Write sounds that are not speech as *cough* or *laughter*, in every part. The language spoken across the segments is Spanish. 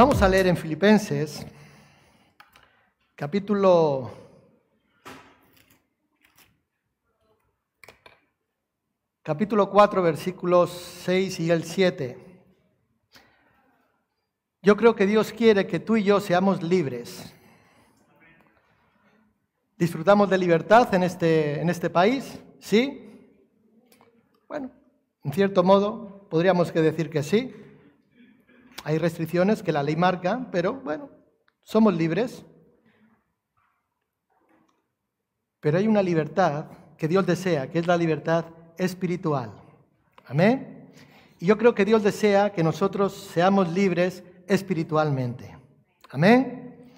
Vamos a leer en Filipenses, capítulo capítulo 4, versículos 6 y el 7. Yo creo que Dios quiere que tú y yo seamos libres. ¿Disfrutamos de libertad en este, en este país? ¿Sí? Bueno, en cierto modo podríamos que decir que sí. Hay restricciones que la ley marca, pero bueno, somos libres. Pero hay una libertad que Dios desea, que es la libertad espiritual. Amén. Y yo creo que Dios desea que nosotros seamos libres espiritualmente. Amén.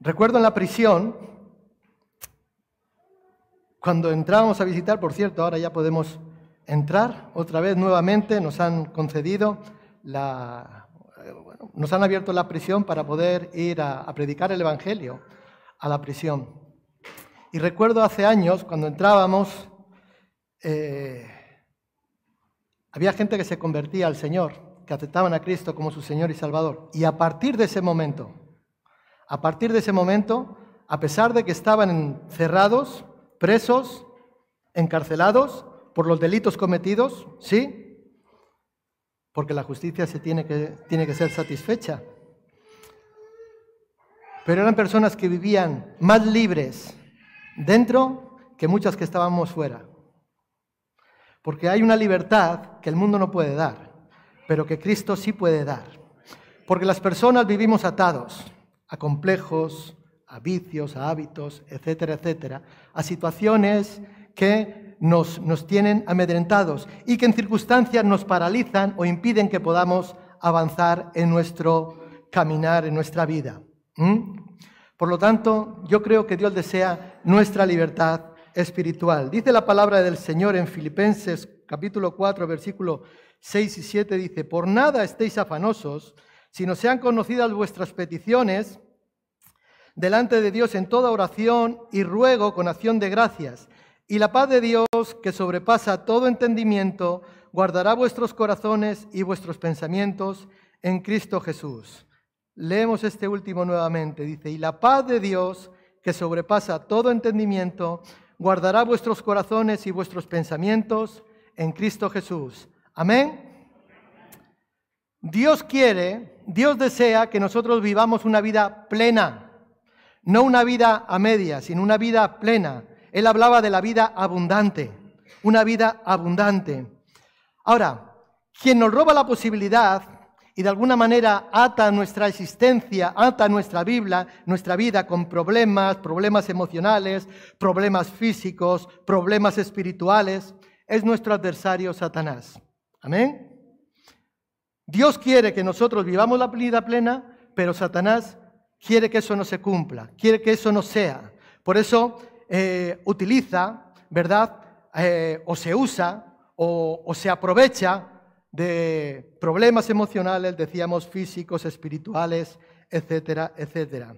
Recuerdo en la prisión, cuando entrábamos a visitar, por cierto, ahora ya podemos entrar otra vez nuevamente, nos han concedido la, nos han abierto la prisión para poder ir a, predicar el Evangelio a la prisión. Y recuerdo hace años, cuando entrábamos, eh, había gente que se convertía al Señor que aceptaban a Cristo como su Señor y Salvador. Y a partir de ese momento, a partir de ese momento, a pesar de que estaban encerrados, presos, encarcelados por los delitos cometidos, ¿sí? Porque la justicia se tiene que, tiene que ser satisfecha. Pero eran personas que vivían más libres dentro que muchas que estábamos fuera. Porque hay una libertad que el mundo no puede dar pero que Cristo sí puede dar. Porque las personas vivimos atados a complejos, a vicios, a hábitos, etcétera, etcétera, a situaciones que nos, nos tienen amedrentados y que en circunstancias nos paralizan o impiden que podamos avanzar en nuestro caminar, en nuestra vida. Por lo tanto, yo creo que Dios desea nuestra libertad espiritual. Dice la palabra del Señor en Filipenses capítulo 4, versículo 6 y 7 dice, por nada estéis afanosos, sino sean conocidas vuestras peticiones delante de Dios en toda oración y ruego con acción de gracias. Y la paz de Dios, que sobrepasa todo entendimiento, guardará vuestros corazones y vuestros pensamientos en Cristo Jesús. Leemos este último nuevamente. Dice, y la paz de Dios, que sobrepasa todo entendimiento, guardará vuestros corazones y vuestros pensamientos en Cristo Jesús. Amén. Dios quiere, Dios desea que nosotros vivamos una vida plena, no una vida a media, sino una vida plena. Él hablaba de la vida abundante, una vida abundante. Ahora, quien nos roba la posibilidad y de alguna manera ata nuestra existencia, ata nuestra Biblia, nuestra vida con problemas, problemas emocionales, problemas físicos, problemas espirituales, es nuestro adversario Satanás. Amén. Dios quiere que nosotros vivamos la vida plena, pero Satanás quiere que eso no se cumpla, quiere que eso no sea. Por eso eh, utiliza, ¿verdad? Eh, o se usa o, o se aprovecha de problemas emocionales, decíamos físicos, espirituales, etcétera, etcétera.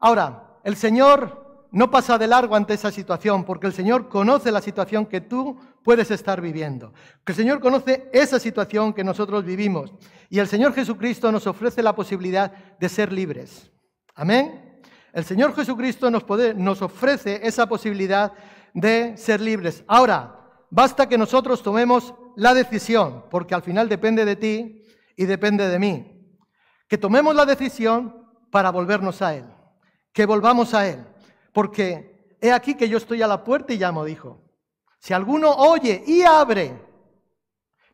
Ahora, el Señor no pasa de largo ante esa situación, porque el Señor conoce la situación que tú puedes estar viviendo. Que el Señor conoce esa situación que nosotros vivimos. Y el Señor Jesucristo nos ofrece la posibilidad de ser libres. Amén. El Señor Jesucristo nos, ofrece esa posibilidad de ser libres. Ahora, basta que nosotros tomemos la decisión, porque al final depende de ti y depende de mí. Que tomemos la decisión para volvernos a Él. Que volvamos a Él porque he aquí que yo estoy a la puerta y llamo, dijo. Si alguno oye y abre,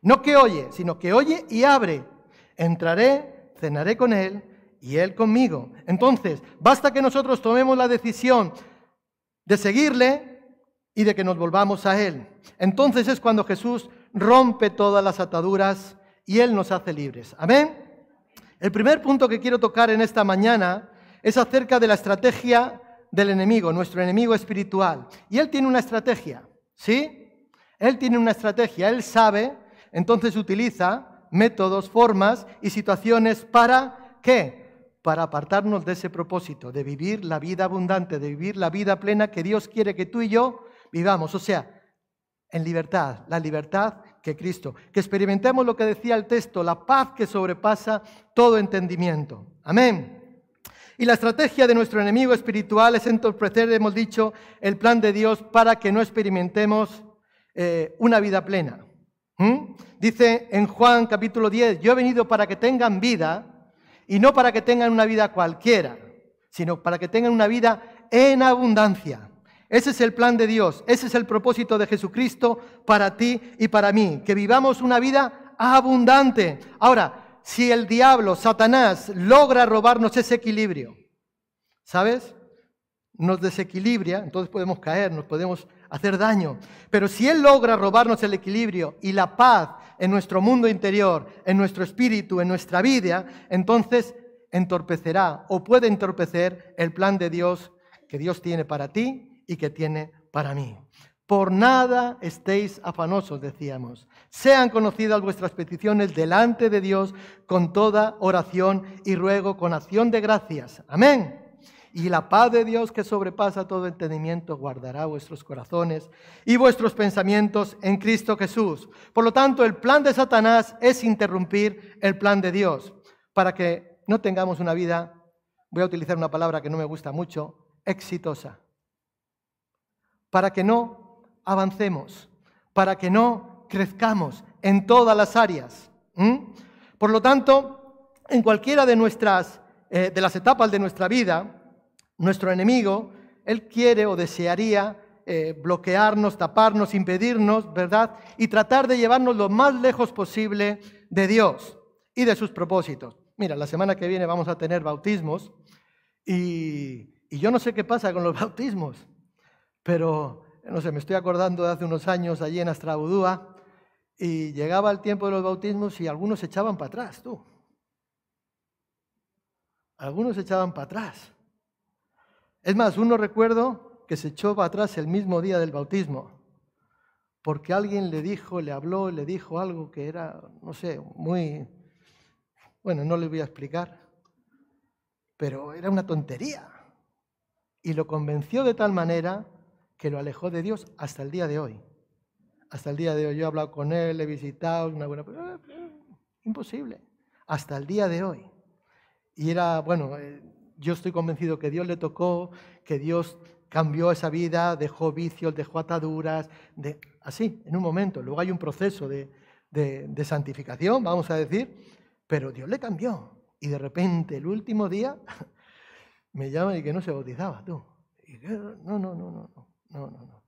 no que oye, sino que oye y abre, entraré, cenaré con él y él conmigo. Entonces, basta que nosotros tomemos la decisión de seguirle y de que nos volvamos a él. Entonces es cuando Jesús rompe todas las ataduras y él nos hace libres. Amén. El primer punto que quiero tocar en esta mañana es acerca de la estrategia del enemigo, nuestro enemigo espiritual. Y él tiene una estrategia, ¿sí? Él tiene una estrategia, él sabe, entonces utiliza métodos, formas y situaciones para ¿qué? Para apartarnos de ese propósito, de vivir la vida abundante, de vivir la vida plena que Dios quiere que tú y yo vivamos. O sea, en libertad, la libertad que Cristo. Que experimentemos lo que decía el texto, la paz que sobrepasa todo entendimiento. Amén. Y la estrategia de nuestro enemigo espiritual es entorpecer, hemos dicho, el plan de Dios para que no experimentemos eh, una vida plena. ¿Mm? Dice en Juan capítulo 10, yo he venido para que tengan vida y no para que tengan una vida cualquiera, sino para que tengan una vida en abundancia. Ese es el plan de Dios, ese es el propósito de Jesucristo para ti y para mí, que vivamos una vida abundante. Ahora, si el diablo, Satanás, logra robarnos ese equilibrio, ¿sabes? Nos desequilibra, entonces podemos caer, nos podemos hacer daño. Pero si él logra robarnos el equilibrio y la paz en nuestro mundo interior, en nuestro espíritu, en nuestra vida, entonces entorpecerá o puede entorpecer el plan de Dios que Dios tiene para ti y que tiene para mí. Por nada estéis afanosos, decíamos. Sean conocidas vuestras peticiones delante de Dios con toda oración y ruego, con acción de gracias. Amén. Y la paz de Dios que sobrepasa todo entendimiento guardará vuestros corazones y vuestros pensamientos en Cristo Jesús. Por lo tanto, el plan de Satanás es interrumpir el plan de Dios para que no tengamos una vida, voy a utilizar una palabra que no me gusta mucho, exitosa. Para que no avancemos, para que no crezcamos en todas las áreas. Por lo tanto, en cualquiera de nuestras eh, de las etapas de nuestra vida, nuestro enemigo, él quiere o desearía eh, bloquearnos, taparnos, impedirnos, ¿verdad? Y tratar de llevarnos lo más lejos posible de Dios y de sus propósitos. Mira, la semana que viene vamos a tener bautismos y, yo no sé qué pasa con los *laughs* bautismos, pero no sé, me estoy acordando de hace unos años allí en Astrabudúa y llegaba el tiempo de los bautismos y algunos se echaban para atrás, tú. Algunos se echaban para atrás. Es más, uno recuerdo que se echó para atrás el mismo día del bautismo, porque alguien le dijo, le habló, le dijo algo que era, no sé, muy, bueno, no le voy a explicar, pero era una tontería. Y lo convenció de tal manera que lo alejó de Dios hasta el día de hoy. Hasta el día de hoy yo he hablado con él, he visitado, una buena... Imposible. Hasta el día de hoy. Y era, bueno, eh, yo estoy convencido que Dios le tocó, que Dios cambió esa vida, dejó vicios, dejó ataduras, de, así, en un momento. Luego hay un proceso de, de santificación, vamos a decir, pero Dios le cambió. Y de repente, el último día, *laughs* me llaman y que no se bautizaba, tú. Y, no, no, no, no. No, no, no.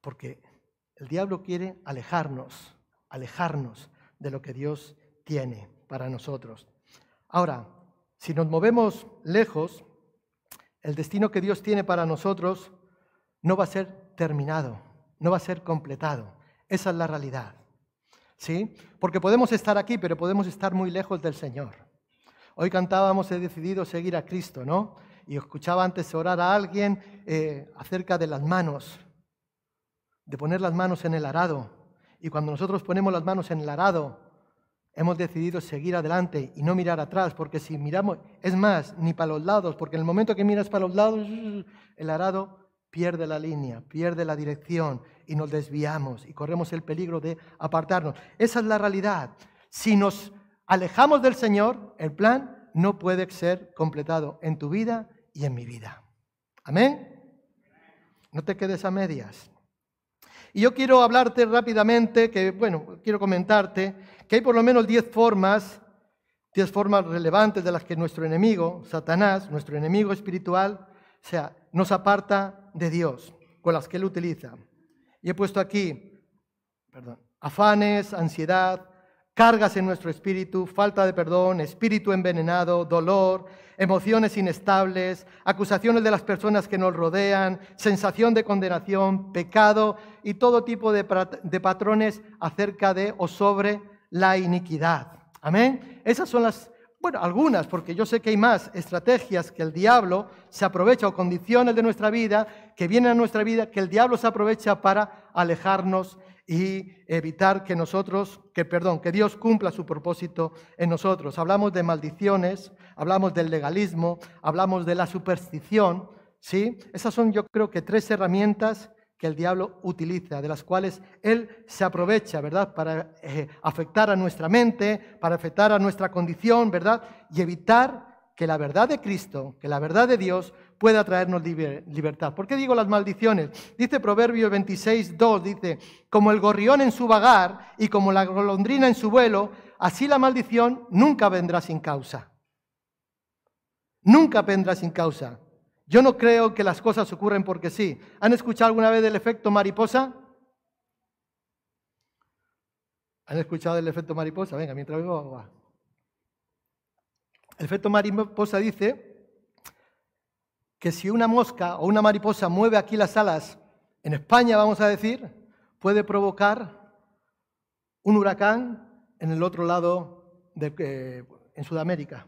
Porque el diablo quiere alejarnos, alejarnos de lo que Dios tiene para nosotros. Ahora, si nos movemos lejos, el destino que Dios tiene para nosotros no va a ser terminado, no va a ser completado. Esa es la realidad. ¿Sí? Porque podemos estar aquí, pero podemos estar muy lejos del Señor. Hoy cantábamos, he decidido seguir a Cristo, ¿no? y escuchaba antes orar a alguien eh, acerca de las manos, de poner las manos en el arado. Y cuando nosotros ponemos las manos en el arado, hemos decidido seguir adelante y no mirar atrás, porque si miramos, es más, ni para los lados, porque en el momento que miras para los lados, *laughs* el arado pierde la línea, pierde la dirección y nos desviamos y corremos el peligro de apartarnos. Esa es la realidad. Si nos alejamos del Señor, el plan no puede ser completado en tu vida y en mi vida. Amén. No te quedes a medias. Y yo quiero hablarte rápidamente, que bueno, quiero comentarte que hay por lo menos 10 formas, 10 formas relevantes de las que nuestro enemigo, Satanás, nuestro enemigo espiritual, o sea, nos aparta de Dios, con las que él utiliza. Y he puesto aquí, perdón, afanes, ansiedad, cargas en nuestro espíritu, falta de perdón, espíritu envenenado, dolor, emociones inestables, acusaciones de las personas que nos rodean, sensación de condenación, pecado y todo tipo de, patrones acerca de o sobre la iniquidad. Amén. Esas son las, bueno, algunas, porque yo sé que hay más estrategias que el diablo se aprovecha o condiciones de nuestra vida que vienen a nuestra vida que el diablo se aprovecha para alejarnos y evitar que nosotros, que perdón, que Dios cumpla su propósito en nosotros. Hablamos de maldiciones, hablamos del legalismo, hablamos de la superstición, ¿sí? Esas son yo creo que tres herramientas que el diablo utiliza, de las cuales él se aprovecha, ¿verdad? Para eh, afectar a nuestra mente, para afectar a nuestra condición, ¿verdad? Y evitar que la verdad de Cristo, que la verdad de Dios pueda traernos libertad. ¿Por qué digo las maldiciones? Dice Proverbio 26, 2, dice, como el gorrión en su vagar y como la golondrina en su vuelo, así la maldición nunca vendrá sin causa. Nunca vendrá sin causa. Yo no creo que las cosas ocurren porque sí. ¿Han escuchado alguna vez del efecto mariposa? ¿Han escuchado del efecto mariposa? Venga, mientras vengo, El efecto mariposa dice que si una mosca o una mariposa mueve aquí las alas, en España vamos a decir, puede provocar un huracán en el otro lado, de, eh, en Sudamérica.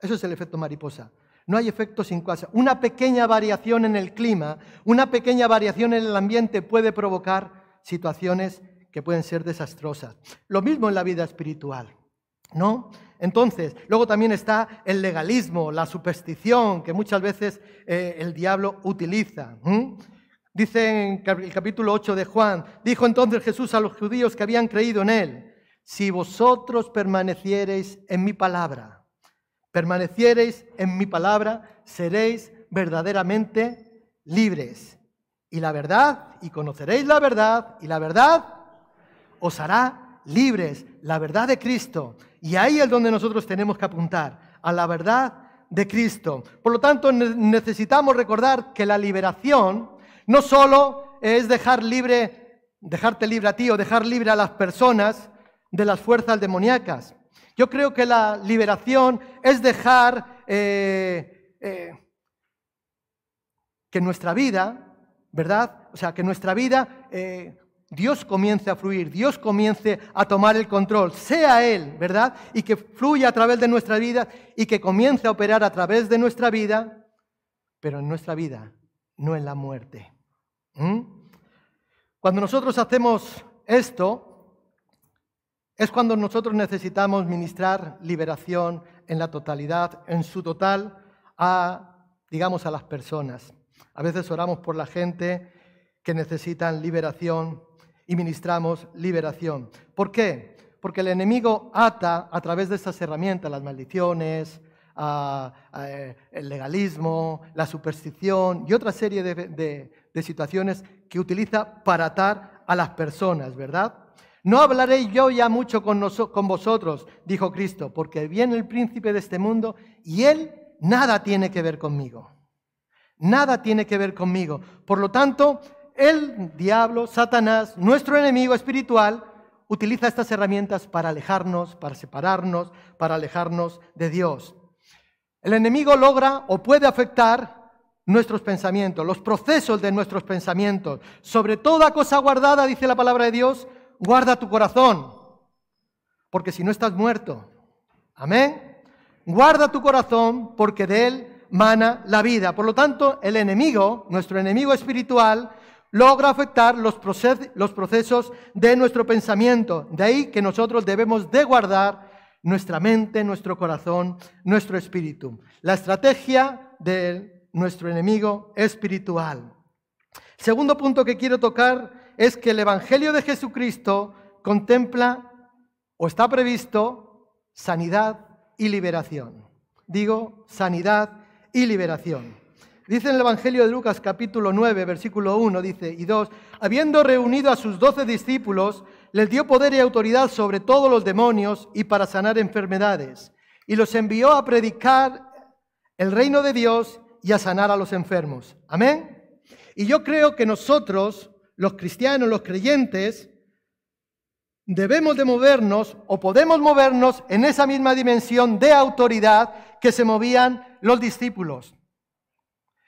Eso es el efecto mariposa. No hay efecto sin causa. Una pequeña variación en el clima, una pequeña variación en el ambiente puede provocar situaciones que pueden ser desastrosas. Lo mismo en la vida espiritual, ¿no? Entonces, luego también está el legalismo, la superstición que muchas veces eh, el diablo utiliza. Dice en el capítulo 8 de Juan, dijo entonces Jesús a los judíos que habían creído en él, si vosotros permaneciereis en mi palabra, permaneciereis en mi palabra, seréis verdaderamente libres. Y la verdad, y conoceréis la verdad, y la verdad os hará libres, la verdad de Cristo. Y ahí es donde nosotros tenemos que apuntar, a la verdad de Cristo. Por lo tanto, necesitamos recordar que la liberación no solo es dejar libre, dejarte libre a ti o dejar libre a las personas de las fuerzas demoníacas. Yo creo que la liberación es dejar eh, eh, que nuestra vida, ¿verdad? O sea, que nuestra vida eh, Dios comience a fluir, Dios comience a tomar el control, sea Él, ¿verdad? Y que fluya a través de nuestra vida y que comience a operar a través de nuestra vida, pero en nuestra vida, no en la muerte. ¿Mm? Cuando nosotros hacemos esto, es cuando nosotros necesitamos ministrar liberación en la totalidad, en su total, a, digamos, a las personas. A veces oramos por la gente que necesitan liberación y ministramos liberación. ¿Por qué? Porque el enemigo ata a través de estas herramientas, las maldiciones, eh, el legalismo, la superstición y otra serie de, situaciones que utiliza para atar a las personas, ¿verdad? No hablaré yo ya mucho con vosotros, dijo Cristo, porque viene el príncipe de este mundo y él nada tiene que ver conmigo. Nada tiene que ver conmigo. Por lo tanto, el diablo, Satanás, nuestro enemigo espiritual, utiliza estas herramientas para alejarnos, para separarnos, para alejarnos de Dios. El enemigo logra o puede afectar nuestros pensamientos, los procesos de nuestros pensamientos. Sobre toda cosa guardada, dice la palabra de Dios, guarda tu corazón, porque si no estás muerto. Amén. Guarda tu corazón porque de él mana la vida. Por lo tanto, el enemigo, nuestro enemigo espiritual, logra afectar los, procesos de nuestro pensamiento. De ahí que nosotros debemos de guardar nuestra mente, nuestro corazón, nuestro espíritu. La estrategia de nuestro enemigo espiritual. Segundo punto que quiero tocar es que el Evangelio de Jesucristo contempla o está previsto sanidad y liberación. Digo, sanidad y liberación. Dice en el Evangelio de Lucas capítulo 9, versículo 1, dice, y 2, habiendo reunido a sus doce discípulos, les dio poder y autoridad sobre todos los demonios y para sanar enfermedades, y los envió a predicar el reino de Dios y a sanar a los enfermos. Amén. Y yo creo que nosotros los cristianos, los creyentes, debemos de movernos o podemos movernos en esa misma dimensión de autoridad que se movían los discípulos.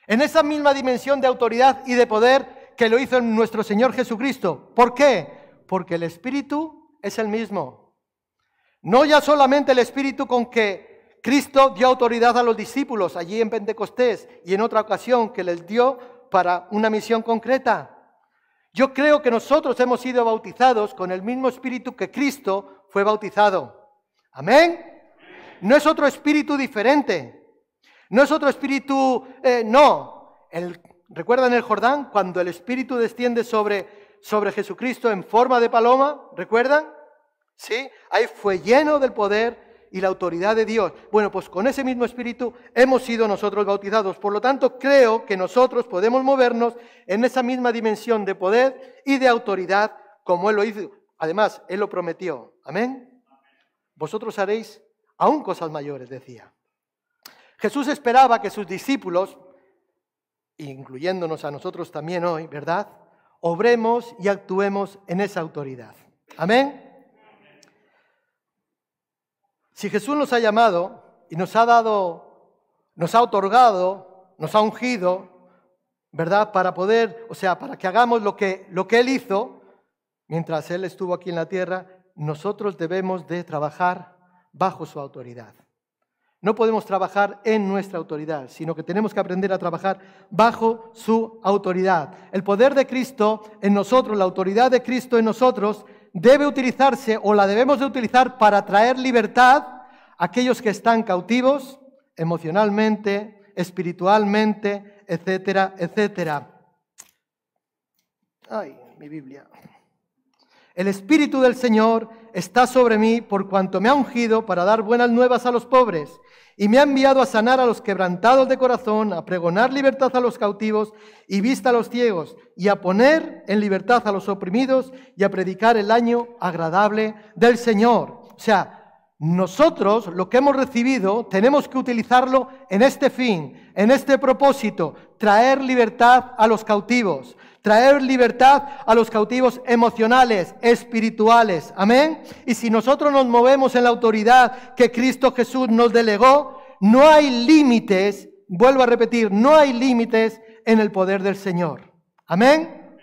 En esa misma dimensión de autoridad y de poder que lo hizo nuestro Señor Jesucristo. ¿Por qué? Porque el Espíritu es el mismo. No ya solamente el Espíritu con que Cristo dio autoridad a los discípulos allí en Pentecostés y en otra ocasión que les dio para una misión concreta. Yo creo que nosotros hemos sido bautizados con el mismo espíritu que Cristo fue bautizado. Amén. No es otro espíritu diferente. No es otro espíritu, eh, no. El ¿recuerdan el Jordán? Cuando el Espíritu desciende sobre, sobre Jesucristo en forma de paloma, ¿recuerdan? ¿Sí? Ahí fue lleno del poder y la autoridad de Dios. Bueno, pues con ese mismo Espíritu hemos sido nosotros bautizados. Por lo tanto, creo que nosotros podemos movernos en esa misma dimensión de poder y de autoridad como Él lo hizo. Además, Él lo prometió. Amén. Vosotros haréis aún cosas mayores, decía. Jesús esperaba que sus discípulos, incluyéndonos a nosotros también hoy, ¿verdad? Obremos y actuemos en esa autoridad. Amén. Si Jesús nos ha llamado y nos ha dado, nos ha otorgado, nos ha ungido, ¿verdad? Para poder, o sea, para que hagamos lo que, lo que Él hizo mientras Él estuvo aquí en la tierra, nosotros debemos de trabajar bajo su autoridad. No podemos trabajar en nuestra autoridad, sino que tenemos que aprender a trabajar bajo su autoridad. El poder de Cristo en nosotros, la autoridad de Cristo en nosotros, debe utilizarse o la debemos de utilizar para traer libertad a aquellos que están cautivos emocionalmente, espiritualmente, etcétera, etcétera. Ay, mi Biblia. El Espíritu del Señor está sobre mí por cuanto me ha ungido para dar buenas nuevas a los pobres y me ha enviado a sanar a los quebrantados de corazón, a pregonar libertad a los cautivos y vista a los ciegos, y a poner en libertad a los oprimidos y a predicar el año agradable del Señor. O sea, nosotros lo que hemos recibido tenemos que utilizarlo en este fin, en este propósito, traer libertad a los cautivos, traer libertad a los cautivos emocionales, espirituales. Amén. Y si nosotros nos movemos en la autoridad que Cristo Jesús nos delegó, no hay límites, vuelvo a repetir, no hay límites en el poder del Señor. Amén.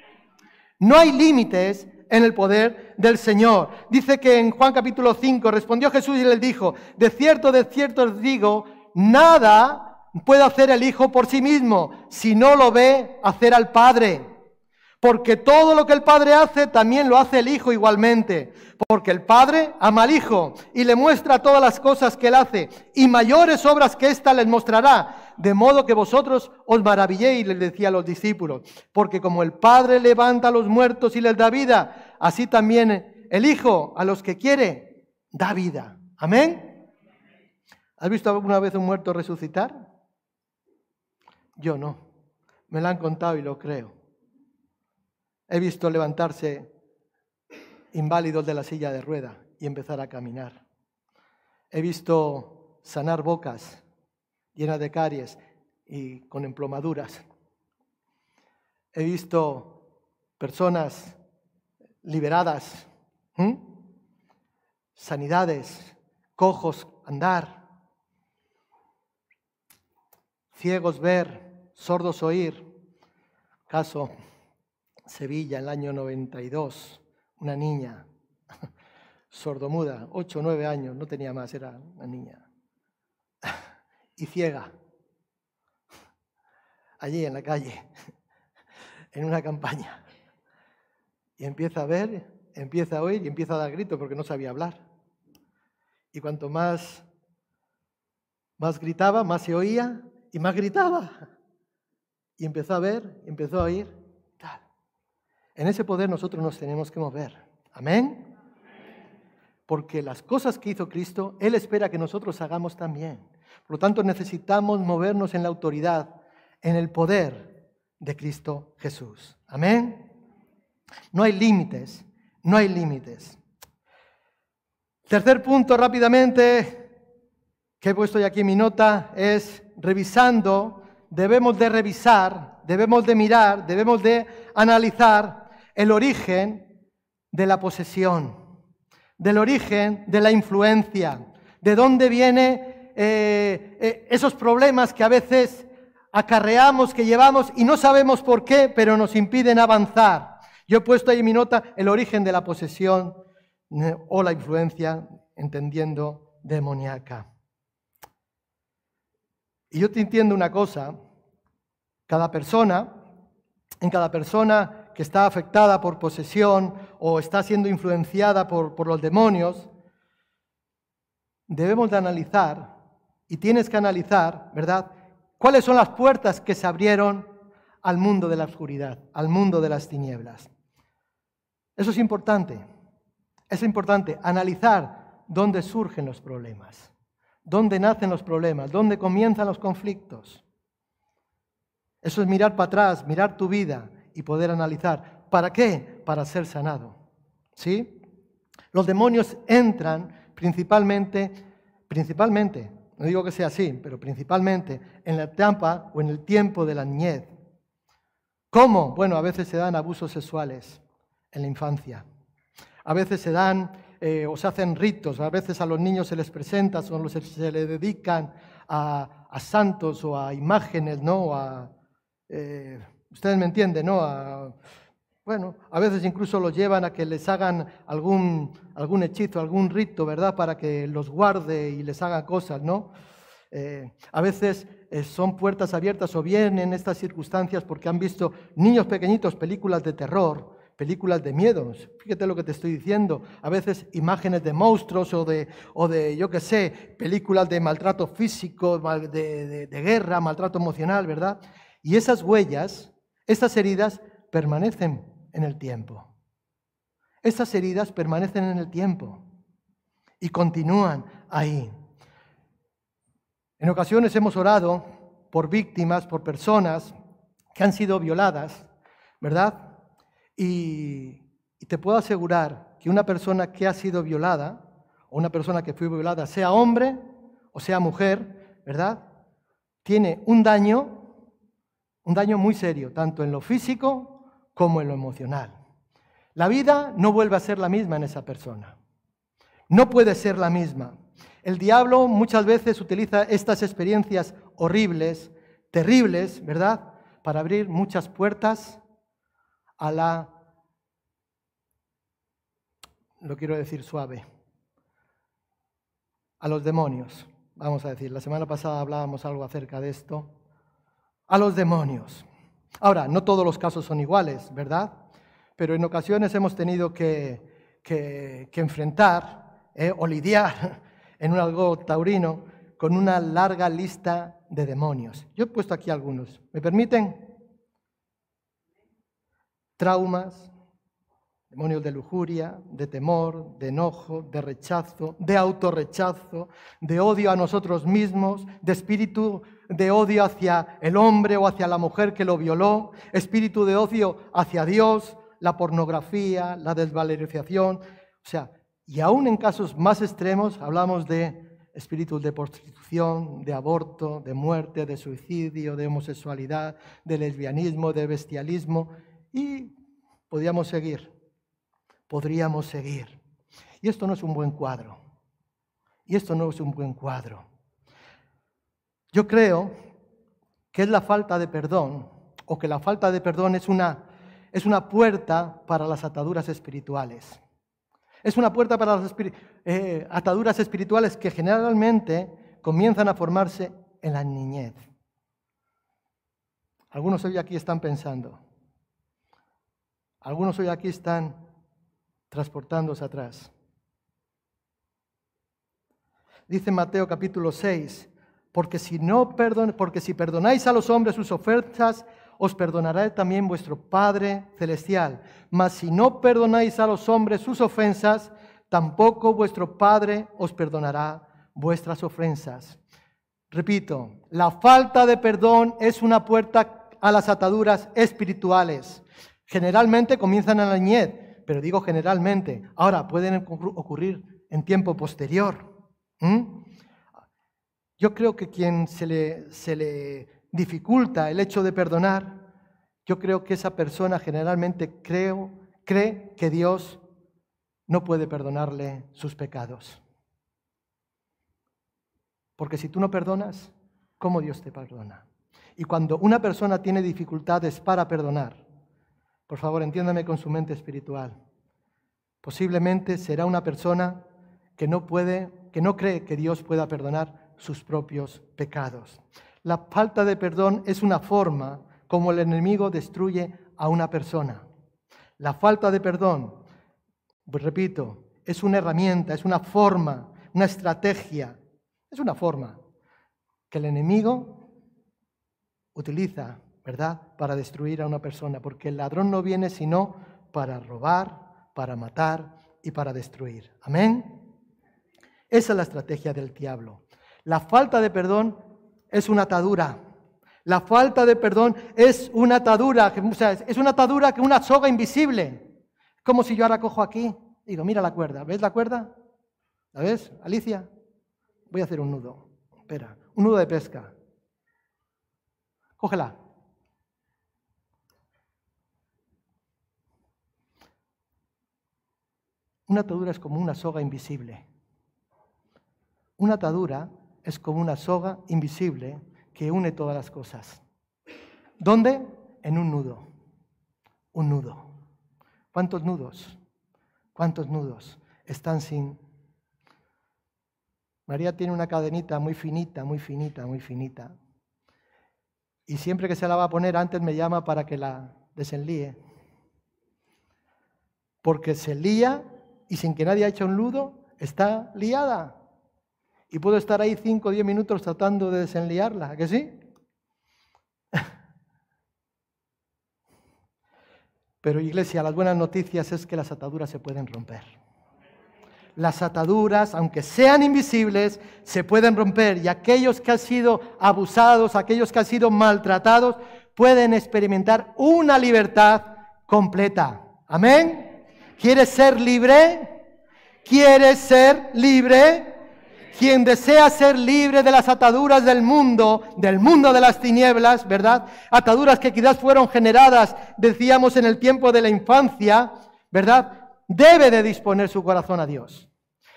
No hay límites en el poder del Señor. Dice que en Juan capítulo 5 respondió Jesús y le dijo, de cierto, de cierto os digo, nada puede hacer el Hijo por sí mismo si no lo ve hacer al Padre. Porque todo lo que el Padre hace, también lo hace el Hijo igualmente. Porque el Padre ama al Hijo y le muestra todas las cosas que él hace. Y mayores obras que ésta les mostrará. De modo que vosotros os maravilléis, les decía a los discípulos. Porque como el Padre levanta a los muertos y les da vida, así también el Hijo a los que quiere da vida. Amén. ¿Has visto alguna vez un muerto resucitar? Yo no. Me lo han contado y lo creo. He visto levantarse inválidos de la silla de rueda y empezar a caminar. He visto sanar bocas llenas de caries y con emplomaduras. He visto personas liberadas, sanidades, cojos andar, ciegos ver, sordos oír. Caso Sevilla, en el año 92, una niña *laughs* sordomuda, 8 o 9 años, no tenía más, era una niña, *laughs* y ciega, *laughs* allí en la calle, en una campaña. Y empieza a ver, empieza a oír y empieza a dar gritos porque no sabía hablar. Y cuanto más, más gritaba, más se oía y más gritaba. Y empezó a ver, empezó a oír en ese poder nosotros nos tenemos que mover. Amén. Porque las cosas que hizo Cristo, Él espera que nosotros hagamos también. Por lo tanto, necesitamos movernos en la autoridad, en el poder de Cristo Jesús. Amén. No hay límites, no hay límites. Tercer punto rápidamente que he puesto ya aquí en mi nota es revisando, debemos de revisar, debemos de mirar, debemos de analizar el origen de la posesión, del origen de la influencia, de dónde vienen eh, eh, esos problemas que a veces acarreamos, que llevamos y no sabemos por qué, pero nos impiden avanzar. Yo he puesto ahí en mi nota el origen de la posesión eh, o la influencia, entendiendo demoníaca. Y yo te entiendo una cosa, cada persona, en cada persona que está afectada por posesión o está siendo influenciada por, los demonios, debemos de analizar, y tienes que analizar, ¿verdad? ¿Cuáles son las puertas que se abrieron al mundo de la oscuridad, al mundo de las tinieblas. Eso es importante. Es importante analizar dónde surgen los problemas, dónde nacen los problemas, dónde comienzan los conflictos. Eso es mirar para atrás, mirar tu vida y poder analizar. ¿Para qué? Para ser sanado. ¿Sí? Los demonios entran principalmente, principalmente, no digo que sea así, pero principalmente en la etapa o en el tiempo de la niñez. ¿Cómo? Bueno, a veces se dan abusos sexuales en la infancia. A veces se dan eh, o se hacen ritos, a veces a los niños se les presenta, o se, les dedican a, santos o a imágenes, ¿no? A, eh, ustedes me entienden, ¿no? Bueno, a veces incluso los llevan a que les hagan algún, algún hechizo, algún rito, ¿verdad? Para que los guarde y les haga cosas, ¿no? Eh, a veces eh, son puertas abiertas o bien en estas circunstancias porque han visto niños pequeñitos películas de terror, películas de miedos. Fíjate lo que te estoy diciendo. A veces imágenes de monstruos o de, o de yo qué sé, películas de maltrato físico, de, de guerra, maltrato emocional, ¿verdad? Y esas huellas, estas heridas permanecen en el tiempo. Esas heridas permanecen en el tiempo y continúan ahí. En ocasiones hemos orado por víctimas, por personas que han sido violadas, ¿verdad? Y, te puedo asegurar que una persona que ha sido violada, o una persona que fue violada, sea hombre o sea mujer, ¿verdad? Tiene un daño, un daño muy serio, tanto en lo físico como en lo emocional. La vida no vuelve a ser la misma en esa persona. No puede ser la misma. El diablo muchas veces utiliza estas experiencias horribles, terribles, ¿verdad? Para abrir muchas puertas a la, lo quiero decir suave, a los demonios. Vamos a decir, la semana pasada hablábamos algo acerca de esto. A los demonios. Ahora, no todos los casos son iguales, ¿verdad? Pero en ocasiones hemos tenido que, enfrentar eh, o lidiar *laughs* en un algo taurino con una larga lista de demonios. Yo he puesto aquí algunos. ¿Me permiten? Traumas, demonios de lujuria, de temor, de enojo, de rechazo, de autorrechazo, de odio a nosotros mismos, de espíritu de odio hacia el hombre o hacia la mujer que lo violó, espíritu de odio hacia Dios, la pornografía, la desvalorización, o sea, y aún en casos más extremos hablamos de espíritus de prostitución, de aborto, de muerte, de suicidio, de homosexualidad, de lesbianismo, de bestialismo, y podríamos seguir, podríamos seguir. Y esto no es un buen cuadro. Y esto no es un buen cuadro. Yo creo que es la falta de perdón, o que la falta de perdón es una, es una puerta para las ataduras espirituales. Es una puerta para las eh, ataduras espirituales que generalmente comienzan a formarse en la niñez. Algunos hoy aquí están pensando, algunos hoy aquí están transportándose atrás. Dice Mateo capítulo 6, porque si, no perdon, porque si perdonáis a los hombres sus ofensas, os perdonará también vuestro Padre Celestial. Mas si no perdonáis a los hombres sus ofensas, tampoco vuestro Padre os perdonará vuestras ofensas. Repito, la falta de perdón es una puerta a las ataduras espirituales. Generalmente comienzan en la niñez, pero digo generalmente. Ahora pueden ocurrir en tiempo posterior. Yo creo que quien se le, se le dificulta el hecho de perdonar, yo creo que esa persona generalmente creo, cree que Dios no puede perdonarle sus pecados. Porque si tú no perdonas, ¿cómo Dios te perdona? Y cuando una persona tiene dificultades para perdonar, por favor entiéndame con su mente espiritual, posiblemente será una persona que no puede, que no cree que Dios pueda perdonar sus propios pecados. La falta de perdón es una forma como el enemigo destruye a una persona. La falta de perdón, pues repito, es una herramienta, es una forma, una estrategia, es una forma que el enemigo utiliza ¿verdad? Para destruir a una persona, porque el ladrón no viene sino para robar, para matar y para destruir. Amén. Esa es la estrategia del diablo. La falta de perdón es una atadura. La falta de perdón es una atadura, o sea, es una atadura que una soga invisible. Como si yo ahora cojo aquí, digo, mira la cuerda, ¿ves la cuerda? ¿La ves, Alicia? Voy a hacer un nudo. Espera, un nudo de pesca. Cógela. Una atadura es como una soga invisible. Una atadura es como una soga invisible que une todas las cosas. ¿Dónde? En un nudo. Un nudo. ¿Cuántos nudos? ¿Cuántos nudos están sin... María tiene una cadenita muy finita, muy finita, muy finita. Y siempre que se la va a poner, antes me llama para que la desenlíe. Porque se lía y sin que nadie haya hecho un nudo, está liada. Y puedo estar ahí 5 o 10 minutos tratando de desenliarla, ¿que sí? *laughs* Pero iglesia, las buenas noticias es que las ataduras se pueden romper. Las ataduras, aunque sean invisibles, se pueden romper y aquellos que han sido abusados, aquellos que han sido maltratados, pueden experimentar una libertad completa. Amén. ¿Quieres ser libre? ¿Quieres ser libre? quien desea ser libre de las ataduras del mundo, del mundo de las tinieblas, ¿verdad? Ataduras que quizás fueron generadas, decíamos, en el tiempo de la infancia, ¿verdad? Debe de disponer su corazón a Dios.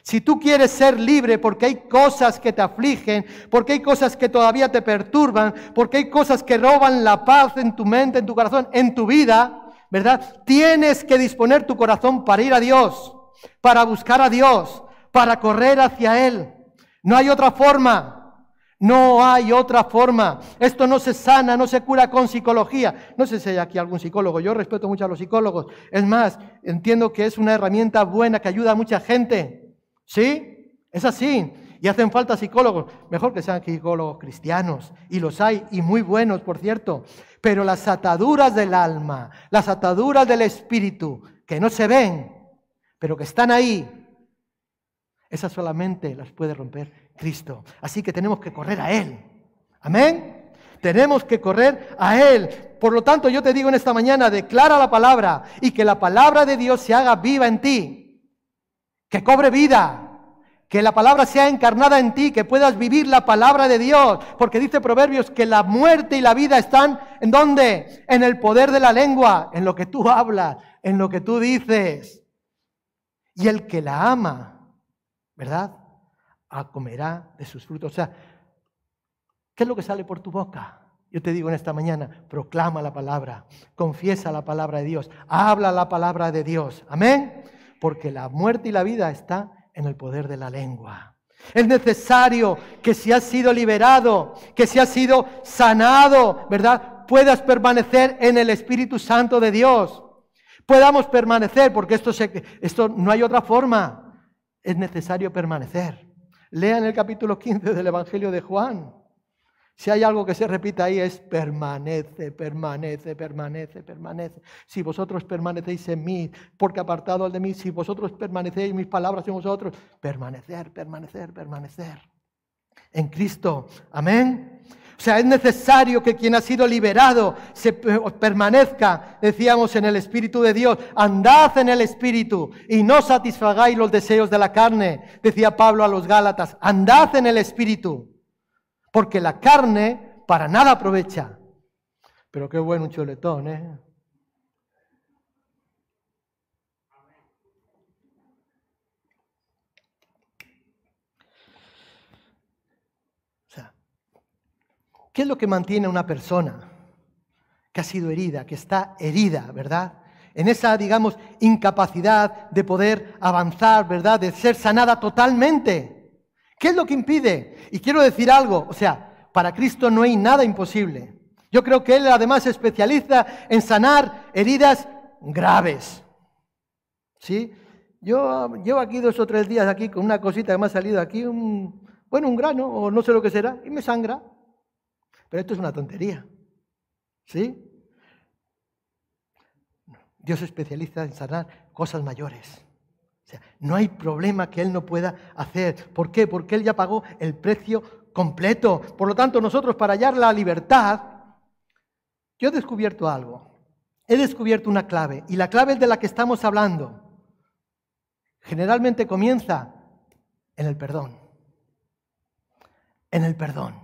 Si tú quieres ser libre porque hay cosas que te afligen, porque hay cosas que todavía te perturban, porque hay cosas que roban la paz en tu mente, en tu corazón, en tu vida, ¿verdad? Tienes que disponer tu corazón para ir a Dios, para buscar a Dios, para correr hacia Él. No hay otra forma. No hay otra forma. Esto no se sana, no se cura con psicología. No sé si hay aquí algún psicólogo. Yo respeto mucho a los psicólogos. Es más, entiendo que es una herramienta buena que ayuda a mucha gente. ¿Sí? Es así. Y hacen falta psicólogos. Mejor que sean psicólogos cristianos. Y los hay, y muy buenos, por cierto. Pero las ataduras del alma, las ataduras del espíritu, que no se ven, pero que están ahí, esas solamente las puede romper Cristo. Así que tenemos que correr a Él. Amén. Tenemos que correr a Él. Por lo tanto, yo te digo en esta mañana, declara la palabra y que la palabra de Dios se haga viva en ti. Que cobre vida. Que la palabra sea encarnada en ti, que puedas vivir la palabra de Dios. Porque dice Proverbios que la muerte y la vida están en dónde? En el poder de la lengua, en lo que tú hablas, en lo que tú dices. Y el que la ama ¿verdad? A comerá de sus frutos. O sea, ¿qué es lo que sale por tu boca? Yo te digo en esta mañana, proclama la palabra, confiesa la palabra de Dios, habla la palabra de Dios. Amén. Porque la muerte y la vida está en el poder de la lengua. Es necesario que si has sido liberado, que si has sido sanado, ¿verdad? Puedas permanecer en el Espíritu Santo de Dios. Podamos permanecer, porque esto, se, esto no hay otra forma es necesario permanecer. Lean el capítulo 15 del Evangelio de Juan. Si hay algo que se repita ahí es permanece, permanece, permanece, permanece. Si vosotros permanecéis en mí, porque apartado de mí, si vosotros permanecéis, mis palabras en vosotros, permanecer, permanecer, permanecer. En Cristo. Amén. O sea, es necesario que quien ha sido liberado se permanezca, decíamos, en el Espíritu de Dios. Andad en el Espíritu y no satisfagáis los deseos de la carne, decía Pablo a los Gálatas. Andad en el Espíritu, porque la carne para nada aprovecha. Pero qué bueno un chuletón, ¿eh? ¿Qué es lo que mantiene a una persona que ha sido herida, que está herida, ¿verdad? En esa, digamos, incapacidad de poder avanzar, ¿verdad? De ser sanada totalmente. ¿Qué es lo que impide? Y quiero decir algo, o sea, para Cristo no hay nada imposible. Yo creo que Él además se especializa en sanar heridas graves. ¿Sí? Yo llevo aquí dos o tres días aquí con una cosita que me ha salido aquí, un, bueno, un grano, o no sé lo que será, y me sangra. Pero esto es una tontería. ¿Sí? Dios se especializa en sanar cosas mayores. No hay problema que Él no pueda hacer. ¿Por qué? Porque Él ya pagó el precio completo. Por lo tanto, nosotros para hallar la libertad, yo he descubierto algo. He descubierto una clave. Y la clave de la que estamos hablando generalmente comienza en el perdón. En el perdón.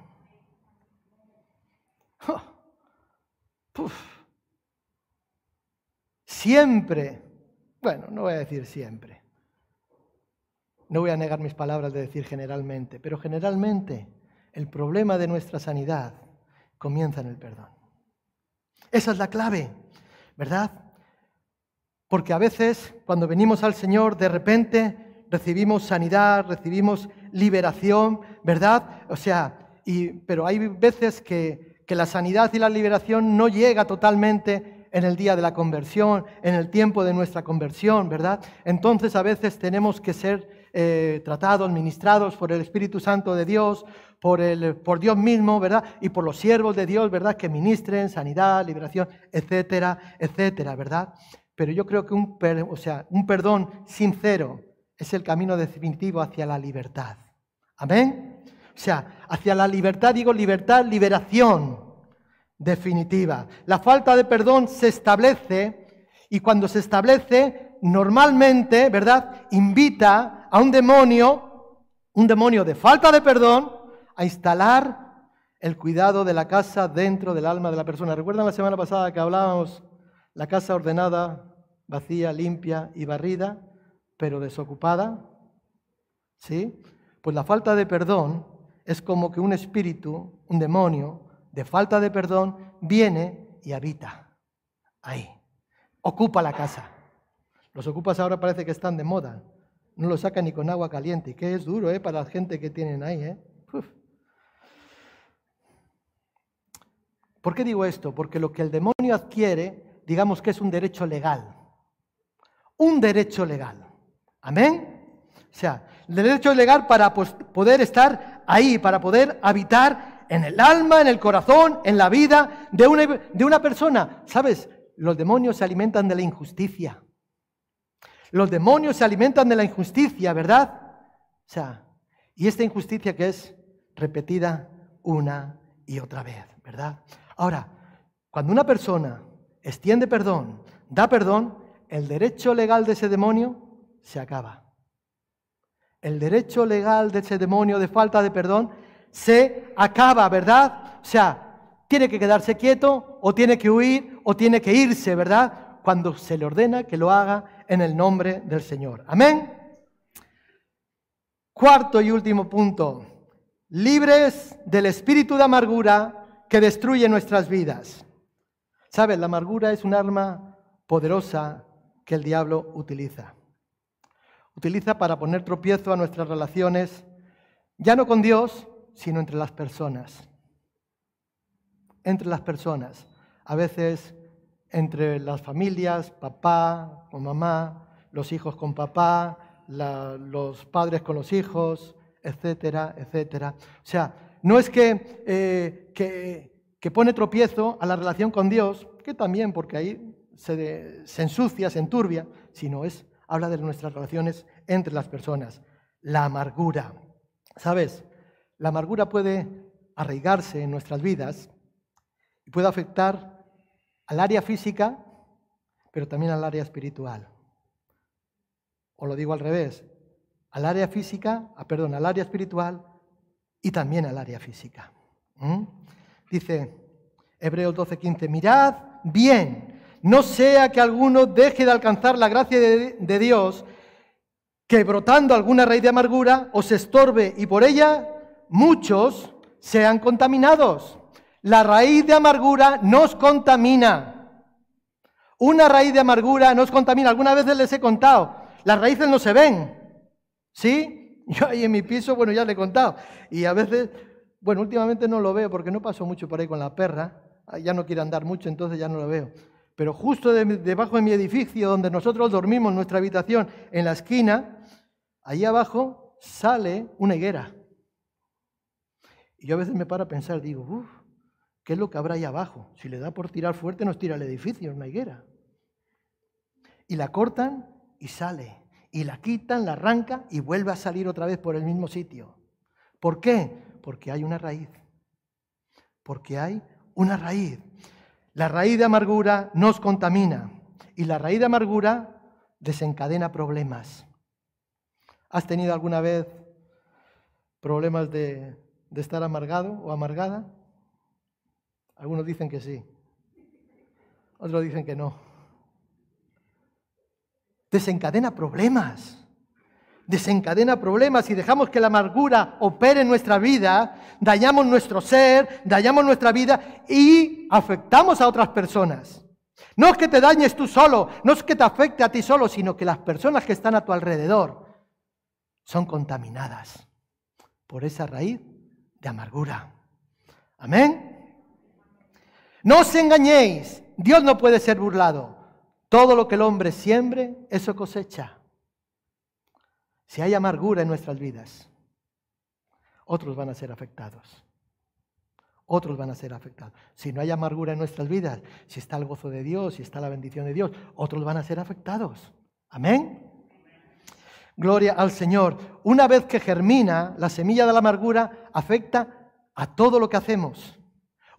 Siempre, bueno, no voy a decir siempre, no voy a negar mis palabras de decir generalmente, pero generalmente el problema de nuestra sanidad comienza en el perdón. Esa es la clave, ¿verdad? Porque a veces cuando venimos al Señor, de repente recibimos sanidad, recibimos liberación, ¿verdad? O sea, y, pero hay veces que, que la sanidad y la liberación no llega totalmente en el día de la conversión, en el tiempo de nuestra conversión, ¿verdad? Entonces a veces tenemos que ser eh, tratados, ministrados por el Espíritu Santo de Dios, por, el, por Dios mismo, ¿verdad? Y por los siervos de Dios, ¿verdad? Que ministren sanidad, liberación, etcétera, etcétera, ¿verdad? Pero yo creo que un, o sea, un perdón sincero es el camino definitivo hacia la libertad. Amén. O sea, hacia la libertad, digo libertad, liberación definitiva. La falta de perdón se establece y cuando se establece, normalmente, ¿verdad? Invita a un demonio, un demonio de falta de perdón, a instalar el cuidado de la casa dentro del alma de la persona. ¿Recuerdan la semana pasada que hablábamos la casa ordenada, vacía, limpia y barrida, pero desocupada? ¿Sí? Pues la falta de perdón es como que un espíritu, un demonio de falta de perdón viene y habita ahí. Ocupa la casa. Los ocupas ahora parece que están de moda. No lo saca ni con agua caliente, que es duro ¿eh? para la gente que tienen ahí. ¿eh? ¿Por qué digo esto? Porque lo que el demonio adquiere, digamos que es un derecho legal. Un derecho legal. Amén. O sea, el derecho legal para poder estar ahí, para poder habitar en el alma, en el corazón, en la vida de una, de una persona. ¿Sabes? Los demonios se alimentan de la injusticia. Los demonios se alimentan de la injusticia, ¿verdad? O sea, y esta injusticia que es repetida una y otra vez, ¿verdad? Ahora, cuando una persona extiende perdón, da perdón, el derecho legal de ese demonio se acaba. El derecho legal de ese demonio de falta de perdón se acaba, ¿verdad? O sea, tiene que quedarse quieto o tiene que huir o tiene que irse, ¿verdad? Cuando se le ordena que lo haga en el nombre del Señor. Amén. Cuarto y último punto. Libres del espíritu de amargura que destruye nuestras vidas. ¿Sabes? La amargura es un arma poderosa que el diablo utiliza. Utiliza para poner tropiezo a nuestras relaciones, ya no con Dios, sino entre las personas. Entre las personas. A veces entre las familias, papá o mamá, los hijos con papá, los padres con los hijos, etcétera, etcétera. O sea, no es que, eh, que, pone tropiezo a la relación con Dios, que también porque ahí se, se ensucia, se enturbia, sino es, habla de nuestras relaciones entre las personas. La amargura. ¿Sabes? La amargura puede arraigarse en nuestras vidas y puede afectar al área física, pero también al área espiritual. O lo digo al revés, al área física, ah, perdón, al área espiritual y también al área física. Dice Hebreos 12:15, mirad bien, no sea que alguno deje de alcanzar la gracia de, de Dios, que brotando alguna raíz de amargura os estorbe y por ella muchos sean contaminados. La raíz de amargura nos contamina. Una raíz de amargura nos contamina. Algunas veces les he contado, las raíces no se ven. ¿Sí? Yo ahí en mi piso, bueno, ya le he contado. Y a veces, bueno, últimamente no lo veo porque no paso mucho por ahí con la perra. Ya no quiere andar mucho, entonces ya no lo veo. Pero justo debajo de mi edificio, donde nosotros dormimos, nuestra habitación, en la esquina, ahí abajo sale una higuera. Y yo a veces me paro a pensar, digo, uff, ¿Qué es lo que habrá ahí abajo? Si le da por tirar fuerte, nos tira el edificio, es una higuera. Y la cortan y sale. Y la quitan, la arranca y vuelve a salir otra vez por el mismo sitio. ¿Por qué? Porque hay una raíz. Porque hay una raíz. La raíz de amargura nos contamina y la raíz de amargura desencadena problemas. ¿Has tenido alguna vez problemas de, de estar amargado o amargada? Algunos dicen que sí, otros dicen que no. Desencadena problemas desencadena problemas y dejamos que la amargura opere en nuestra vida, dañamos nuestro ser, dañamos nuestra vida y afectamos a otras personas. No es que te dañes tú solo, no es que te afecte a ti solo, sino que las personas que están a tu alrededor son contaminadas por esa raíz de amargura. Amén. No os engañéis, Dios no puede ser burlado. Todo lo que el hombre siembre, eso cosecha. Si hay amargura en nuestras vidas, otros van a ser afectados. Otros van a ser afectados. Si no hay amargura en nuestras vidas, si está el gozo de Dios, si está la bendición de Dios, otros van a ser afectados. Amén. Gloria al Señor. Una vez que germina, la semilla de la amargura afecta a todo lo que hacemos.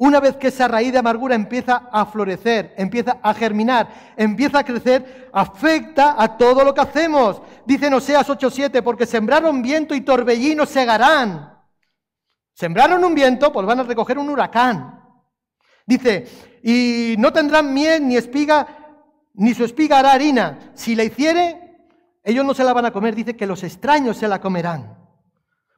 Una vez que esa raíz de amargura empieza a florecer, empieza a germinar, empieza a crecer, afecta a todo lo que hacemos. Dice en Oseas 8:7, porque sembraron viento y torbellino segarán. Sembraron un viento, pues van a recoger un huracán. Dice, y no tendrán miel ni espiga, ni su espiga hará harina. Si la hiciere, ellos no se la van a comer. Dice que los extraños se la comerán.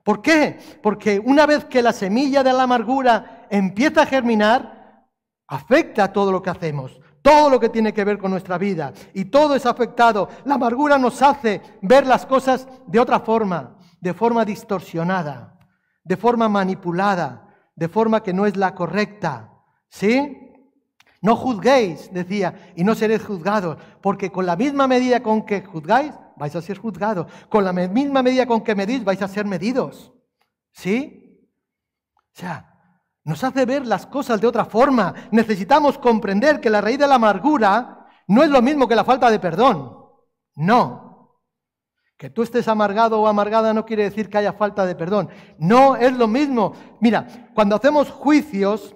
¿Por qué? Porque una vez que la semilla de la amargura empieza a germinar, afecta a todo lo que hacemos, todo lo que tiene que ver con nuestra vida. Y todo es afectado. La amargura nos hace ver las cosas de otra forma, de forma distorsionada, de forma manipulada, de forma que no es la correcta. ¿Sí? No juzguéis, decía, y no seréis juzgados, porque con la misma medida con que juzgáis, vais a ser juzgados. Con la misma medida con que medís, vais a ser medidos. ¿Sí? O sea, nos hace ver las cosas de otra forma. Necesitamos comprender que la raíz de la amargura no es lo mismo que la falta de perdón. No. Que tú estés amargado o amargada no quiere decir que haya falta de perdón. No es lo mismo. Mira, cuando hacemos juicios,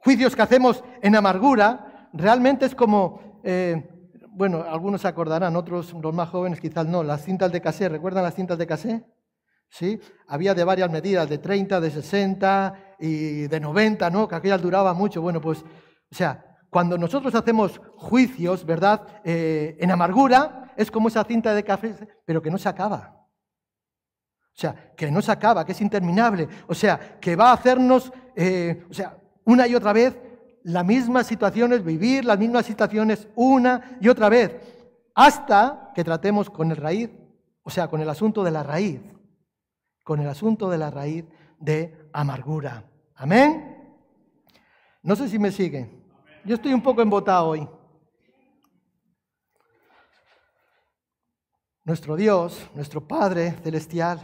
juicios que hacemos en amargura, realmente es como eh, bueno, algunos se acordarán, otros, los más jóvenes quizás no, las cintas de casé, ¿recuerdan las cintas de casé? ¿Sí? Había de varias medidas, de 30, de 60 y de 90, ¿no? Que aquellas duraba mucho. Bueno, pues, o sea, cuando nosotros hacemos juicios, ¿verdad? Eh, en amargura, es como esa cinta de café, pero que no se acaba. O sea, que no se acaba, que es interminable. O sea, que va a hacernos, eh, o sea, una y otra vez las mismas situaciones, vivir las mismas situaciones una y otra vez, hasta que tratemos con el raíz, o sea, con el asunto de la raíz, con el asunto de la raíz de amargura. Amén. No sé si me siguen. Yo estoy un poco embotado hoy. Nuestro Dios, nuestro Padre celestial,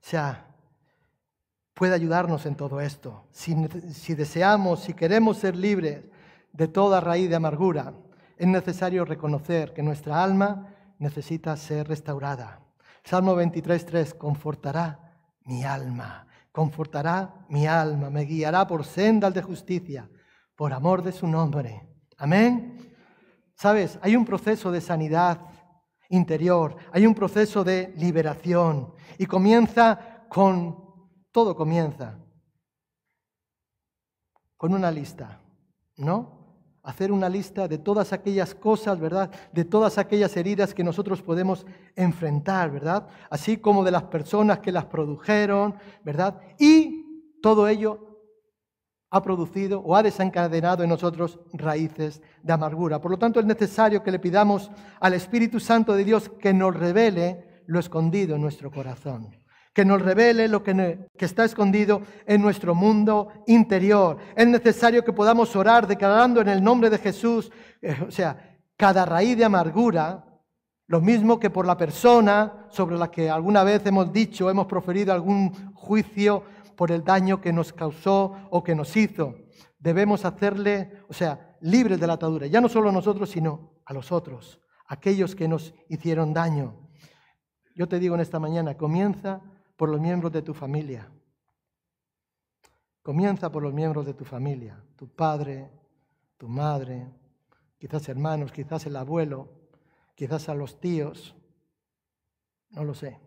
sea, puede ayudarnos en todo esto. Si, deseamos, si queremos ser libres de toda raíz de amargura, es necesario reconocer que nuestra alma necesita ser restaurada. Salmo 23.3, confortará mi alma, confortará mi alma, me guiará por sendas de justicia, por amor de su nombre. Amén. Sabes, hay un proceso de sanidad interior, hay un proceso de liberación y comienza con todo comienza con una lista, ¿no? Hacer una lista de todas aquellas cosas, ¿verdad? De todas aquellas heridas que nosotros podemos enfrentar, ¿verdad? Así como de las personas que las produjeron, ¿verdad? Y todo ello ha producido o ha desencadenado en nosotros raíces de amargura. Por lo tanto, es necesario que le pidamos al Espíritu Santo de Dios que nos revele lo escondido en nuestro corazón que nos revele lo que, está escondido en nuestro mundo interior. Es necesario que podamos orar declarando en el nombre de Jesús, eh, o sea, cada raíz de amargura, lo mismo que por la persona sobre la que alguna vez hemos dicho, hemos proferido algún juicio por el daño que nos causó o que nos hizo. debemos hacerle, o sea, libres de la atadura, ya no solo a nosotros, sino a los otros, aquellos que nos hicieron daño. Yo te digo en esta mañana, comienza por los miembros de tu familia. Comienza por los miembros de tu familia, tu padre, tu madre, quizás hermanos, quizás el abuelo, quizás a los tíos, no lo sé.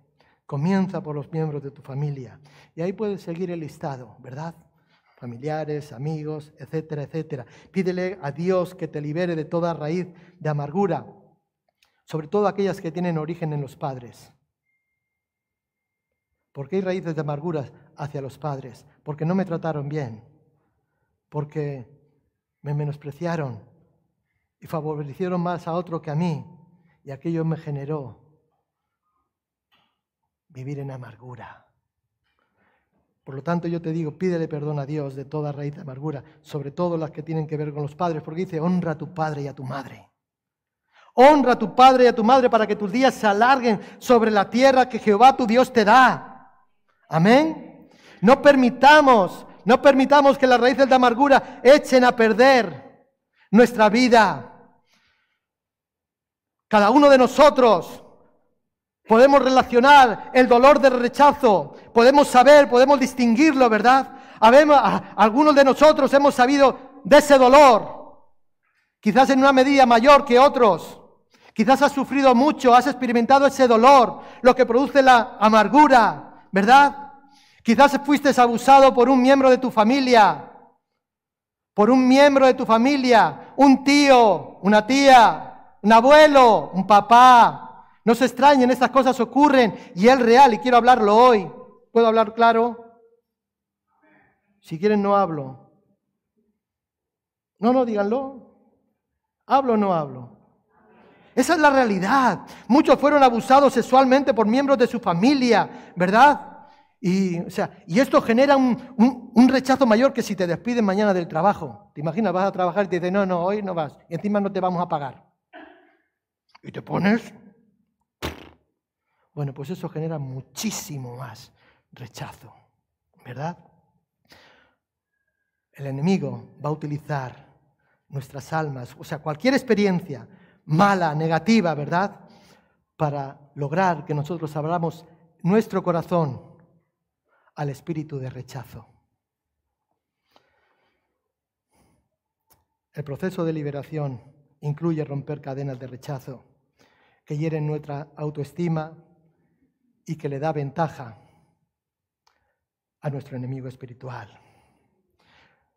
Comienza por los miembros de tu familia. Y ahí puedes seguir el listado, ¿verdad? Familiares, amigos, etcétera, etcétera. Pídele a Dios que te libere de toda raíz de amargura, sobre todo aquellas que tienen origen en los padres. ¿Por qué hay raíces de amargura hacia los padres? Porque no me trataron bien, porque me menospreciaron y favorecieron más a otro que a mí, y aquello me generó vivir en amargura. Por lo tanto, yo te digo, pídele perdón a Dios de toda raíz de amargura, sobre todo las que tienen que ver con los padres, porque dice, honra a tu padre y a tu madre. Honra a tu padre y a tu madre para que tus días se alarguen sobre la tierra que Jehová tu Dios te da. Amén. No permitamos, no permitamos que las raíces de amargura echen a perder nuestra vida. Cada uno de nosotros podemos relacionar el dolor del rechazo, podemos saber, podemos distinguirlo, ¿verdad? algunos de nosotros hemos sabido de ese dolor, quizás en una medida mayor que otros. Quizás has sufrido mucho, has experimentado ese dolor, lo que produce la amargura. ¿Verdad? Quizás fuiste abusado por un miembro de tu familia, por un miembro de tu familia, un tío, una tía, un abuelo, un papá. No se extrañen, estas cosas ocurren y es real y quiero hablarlo hoy. ¿Puedo hablar claro? Si quieren no hablo. No, no, díganlo. ¿Hablo o no hablo? Esa es la realidad. Muchos fueron abusados sexualmente por miembros de su familia, ¿verdad? Y, o sea, y esto genera un, un, rechazo mayor que si te despiden mañana del trabajo. ¿Te imaginas? Vas a trabajar y te dicen, no, no, hoy no vas. Y encima no te vamos a pagar. Y te pones... Bueno, pues eso genera muchísimo más rechazo, ¿verdad? El enemigo va a utilizar nuestras almas, o sea, cualquier experiencia mala, negativa, ¿verdad? Para lograr que nosotros abramos nuestro corazón al espíritu de rechazo. El proceso de liberación incluye romper cadenas de rechazo que hieren nuestra autoestima y que le da ventaja a nuestro enemigo espiritual.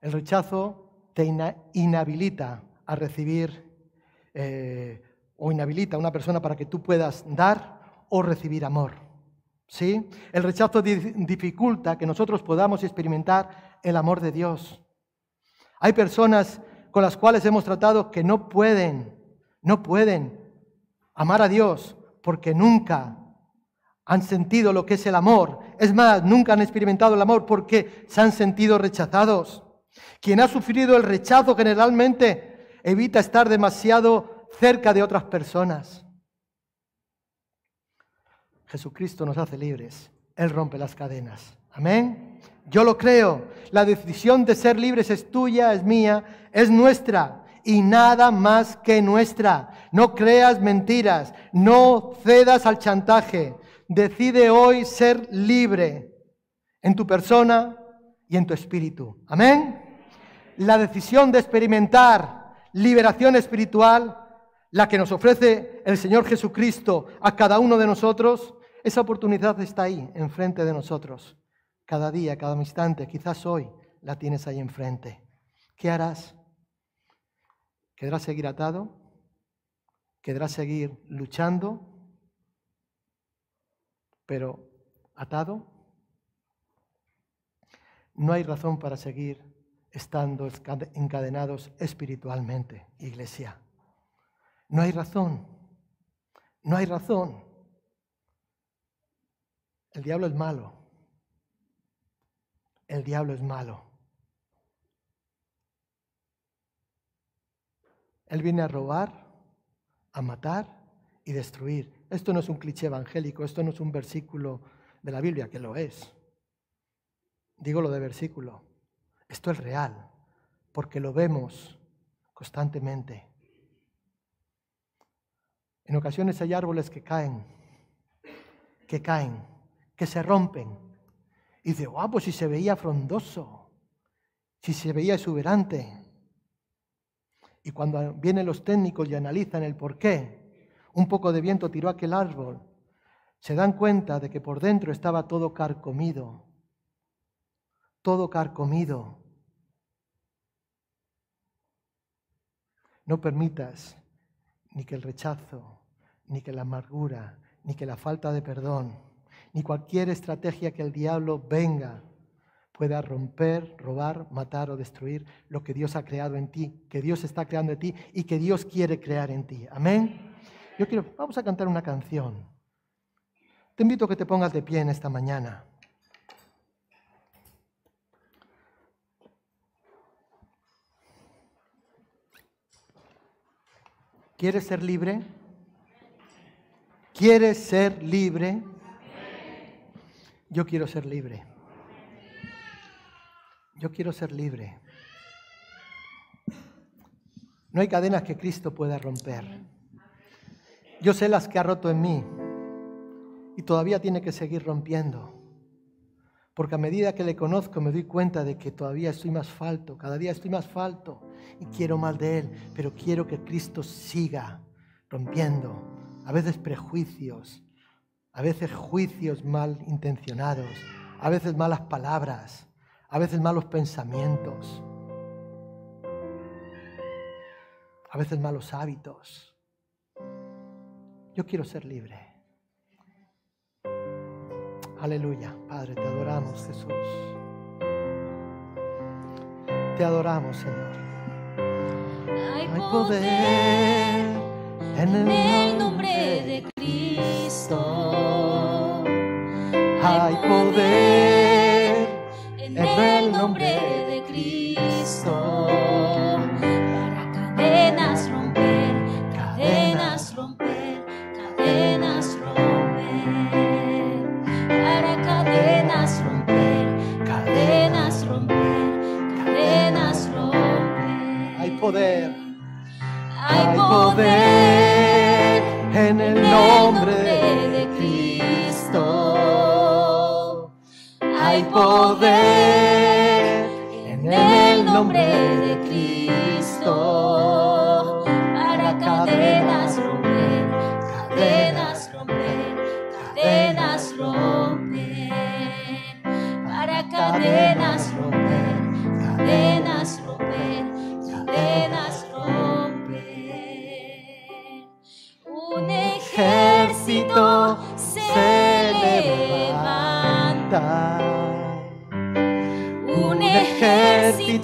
El rechazo te inhabilita a recibir eh, o inhabilita a una persona para que tú puedas dar o recibir amor. ¿Sí? El rechazo dificulta que nosotros podamos experimentar el amor de Dios. Hay personas con las cuales hemos tratado que no pueden, no pueden amar a Dios porque nunca han sentido lo que es el amor. Es más, nunca han experimentado el amor porque se han sentido rechazados. Quien ha sufrido el rechazo generalmente evita estar demasiado cerca de otras personas. Jesucristo nos hace libres. Él rompe las cadenas. Amén. Yo lo creo. La decisión de ser libres es tuya, es mía, es nuestra y nada más que nuestra. No creas mentiras, no cedas al chantaje. Decide hoy ser libre en tu persona y en tu espíritu. Amén. La decisión de experimentar liberación espiritual, la que nos ofrece el Señor Jesucristo a cada uno de nosotros, esa oportunidad está ahí, enfrente de nosotros. Cada día, cada instante, quizás hoy la tienes ahí enfrente. ¿Qué harás? ¿Quedarás seguir atado? ¿Quedarás seguir luchando? Pero atado. No hay razón para seguir estando encadenados espiritualmente, iglesia. No hay razón, no hay razón. El diablo es malo. El diablo es malo. Él viene a robar, a matar y destruir. Esto no es un cliché evangélico, esto no es un versículo de la Biblia, que lo es. Digo lo de versículo. Esto es real. porque lo vemos constantemente. En ocasiones hay árboles que caen, que caen, que se rompen. Y dice, guau, pues si se veía frondoso, si se veía exuberante. Y cuando vienen los técnicos y analizan el por qué, un poco de viento tiró aquel árbol, se dan cuenta de que por dentro estaba todo carcomido, todo carcomido. No permitas ni que el rechazo, ni que la amargura, ni que la falta de perdón, ni cualquier estrategia que el diablo venga pueda romper, robar, matar o destruir lo que Dios ha creado en ti, que Dios está creando en ti y que Dios quiere crear en ti. Amén. Yo quiero, vamos a cantar una canción. Te invito a que te pongas de pie en esta mañana. ¿Quieres ser libre? ¿Quieres ser libre? Yo quiero ser libre. Yo quiero ser libre. No hay cadenas que Cristo pueda romper. Yo sé las que ha roto en mí y todavía tiene que seguir rompiendo. Porque a medida que le conozco me doy cuenta de que todavía estoy más falto, cada día estoy más falto y quiero más de Él, pero quiero que Cristo siga rompiendo a veces prejuicios, a veces juicios mal intencionados, a veces malas palabras, a veces malos pensamientos, a veces malos hábitos. Yo quiero ser libre. Aleluya, Padre, te adoramos, Jesús. Te adoramos, Señor. Hay poder en el nombre de Cristo. Hay poder en el nombre de Cristo. Poder. Hay poder en el nombre de Cristo. Hay poder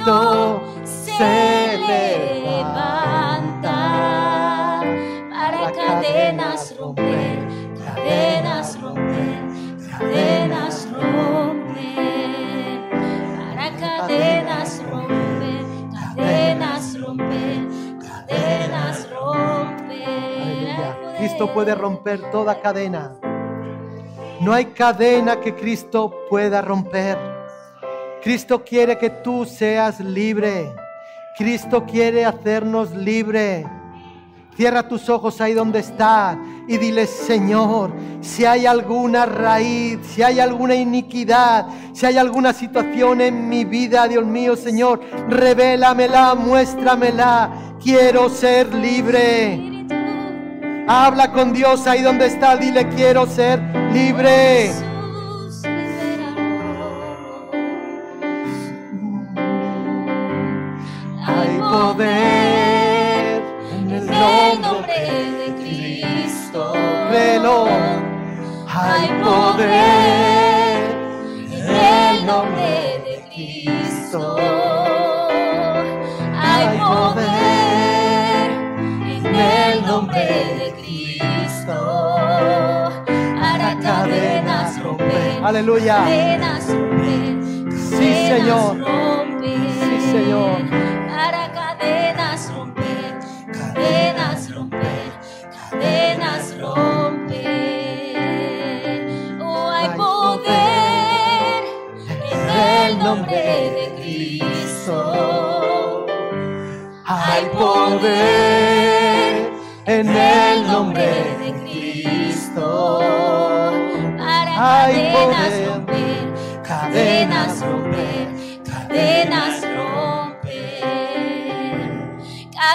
se levanta para cadenas romper, cadenas romper, cadenas romper, para cadenas romper, cadenas romper, cadenas romper. Cristo puede romper toda cadena. No hay cadena que Cristo pueda romper. Cristo quiere que tú seas libre. Cristo quiere hacernos libre. Cierra tus ojos ahí donde estás y dile, Señor, si hay alguna raíz, si hay alguna iniquidad, si hay alguna situación en mi vida, Dios mío, Señor, revélamela, muéstramela. Quiero ser libre. Habla con Dios ahí donde está, dile, quiero ser libre. Poder en el nombre de Cristo. Créelo. Hay poder en el nombre de Cristo. Hay poder en el nombre de Cristo. Para cadenas romper. Aleluya. Cadenas romper. Sí, Señor. romper. Sí, Señor. Cadenas romper. Cadenas romper. Cadenas romper. Oh, hay Hay poder en el nombre de Cristo. poder en el nombre de Cristo. Para Hay cadenas romper, cadenas romper, cadenas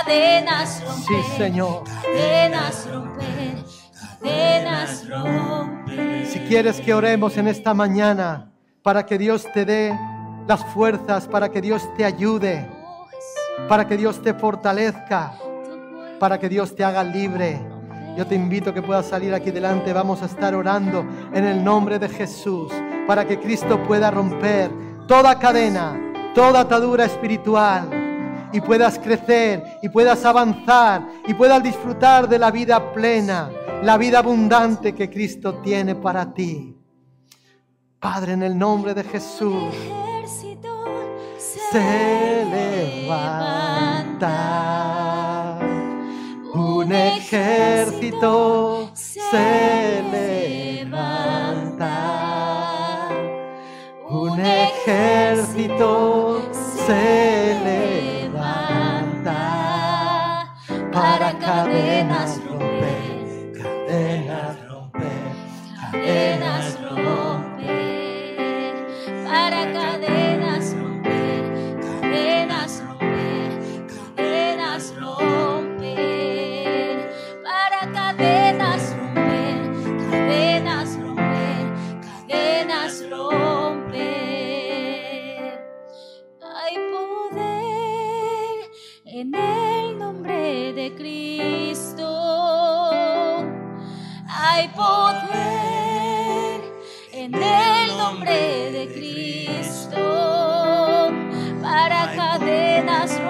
cadenas romper. Sí, Señor. Cadenas romper, cadenas romper. Si quieres que oremos en esta mañana para que Dios te dé las fuerzas, para que Dios te ayude, para que Dios te fortalezca, para que Dios te haga libre. Yo te invito a que puedas salir aquí delante. Vamos a estar orando en el nombre de Jesús para que Cristo pueda romper toda cadena, toda atadura espiritual y puedas crecer y puedas avanzar y puedas disfrutar de la vida plena, la vida abundante que Cristo tiene para ti. Padre, en el nombre de Jesús se levanta. Un ejército se levanta. Un ejército se levanta. Cadenas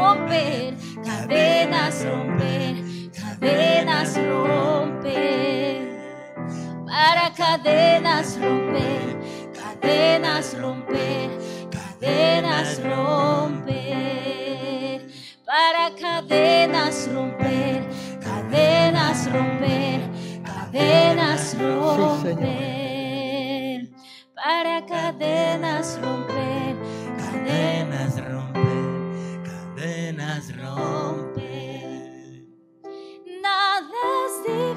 romper, cadenas romper, cadenas romper, para cadenas romper, cadenas romper, cadenas romper, para cadenas romper, cadenas romper, cadenas romper, para cadenas romper, cadenas Cadenas romper, cadenas romper. Nada es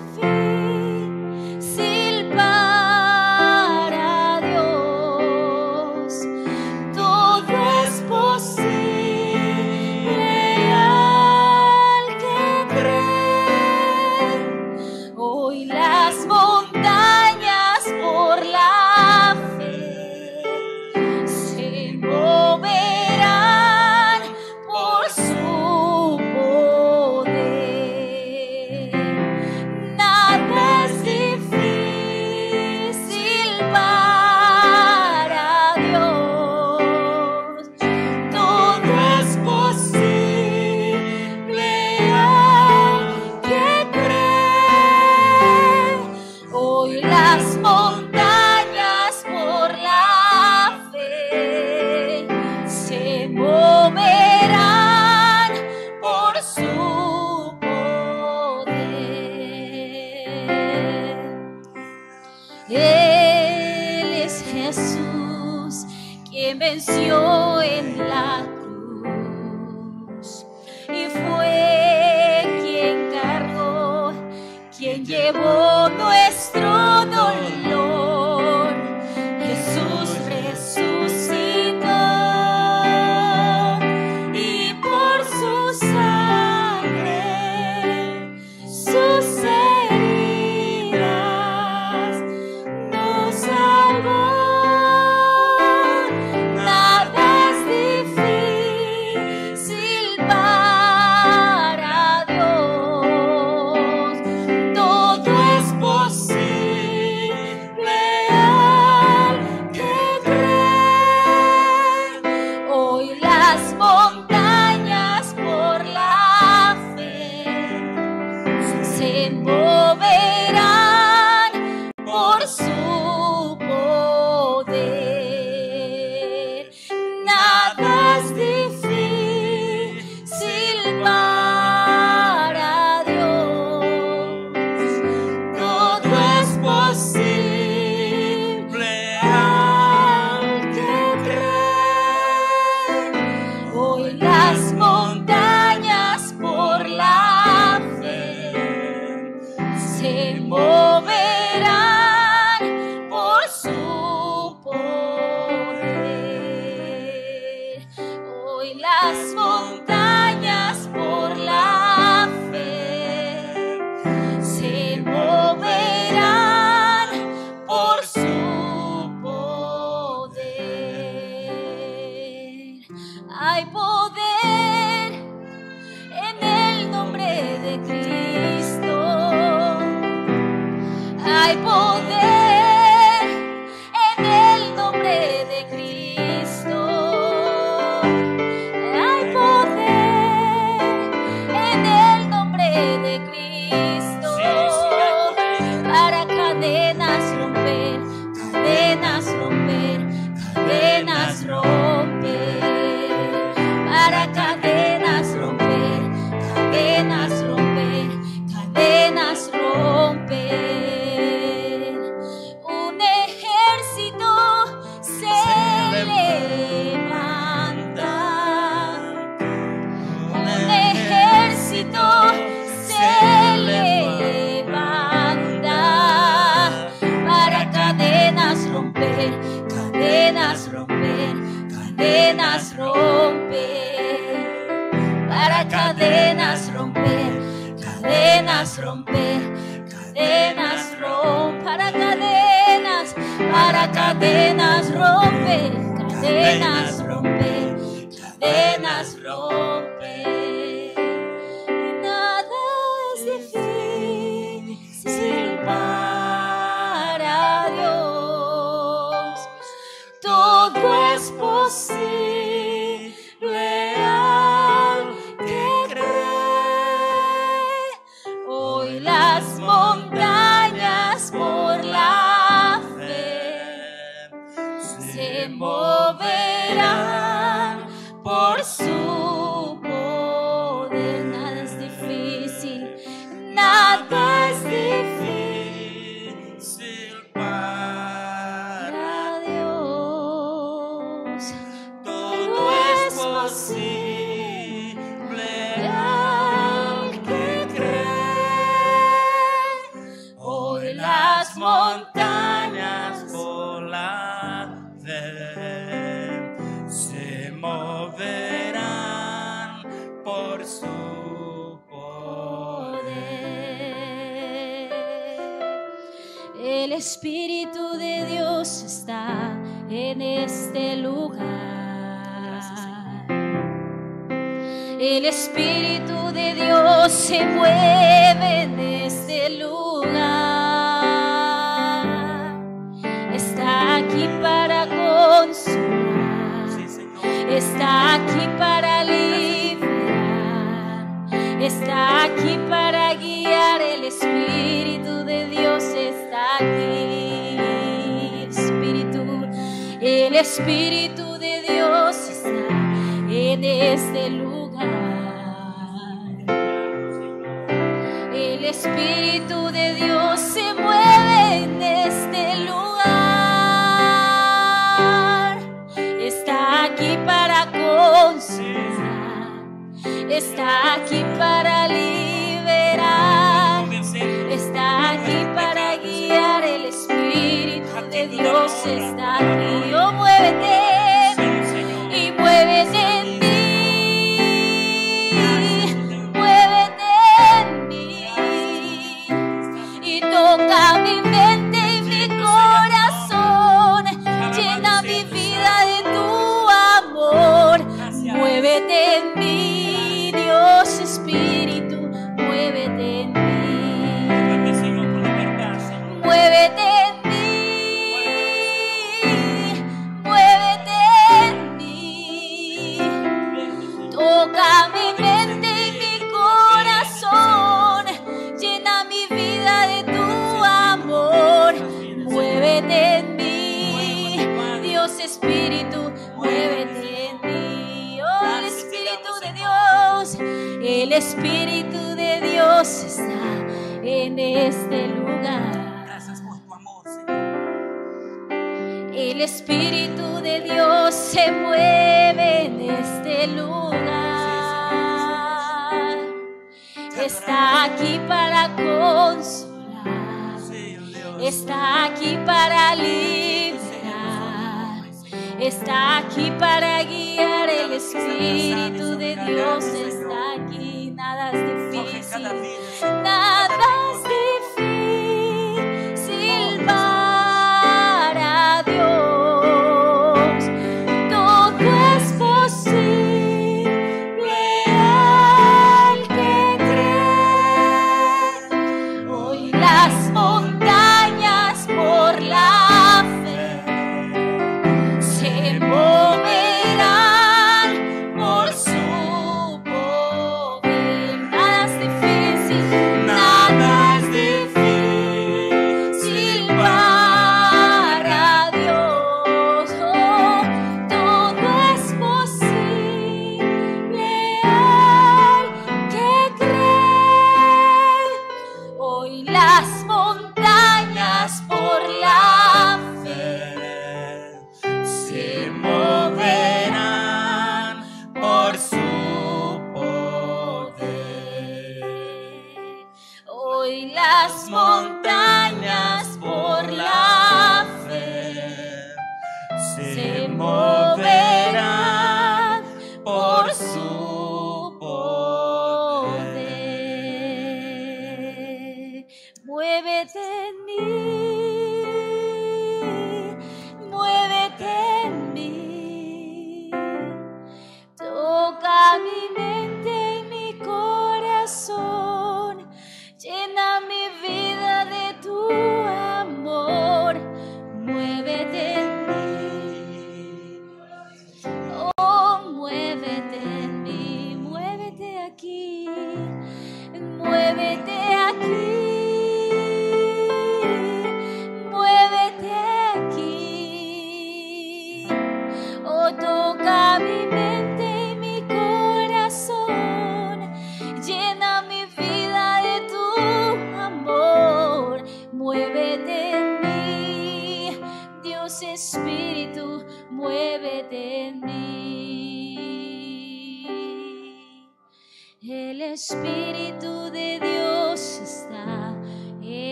se mueve en este lugar. Está aquí para consolar. Está aquí para liberar. Está aquí para guiar. El Espíritu de Dios está aquí. Espíritu, el Espíritu de Dios está en este lugar Espíritu de Dios se mueve en este lugar. Está aquí para consolar. Está aquí para liberar. Está aquí para guiar. El Espíritu de Dios está aquí. Oh, está aquí para guiar. El Espíritu de Dios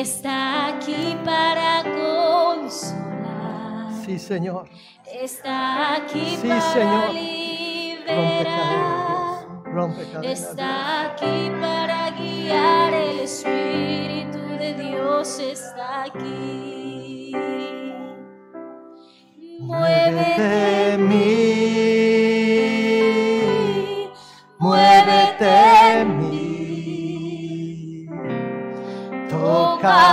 Está aquí para consolar. Sí, Señor. Está aquí Sí, para Señor. Rompe liberar. cadenas. Rompe cadenas. Está aquí para guiar. El Espíritu de Dios está aquí. Muévete en mí.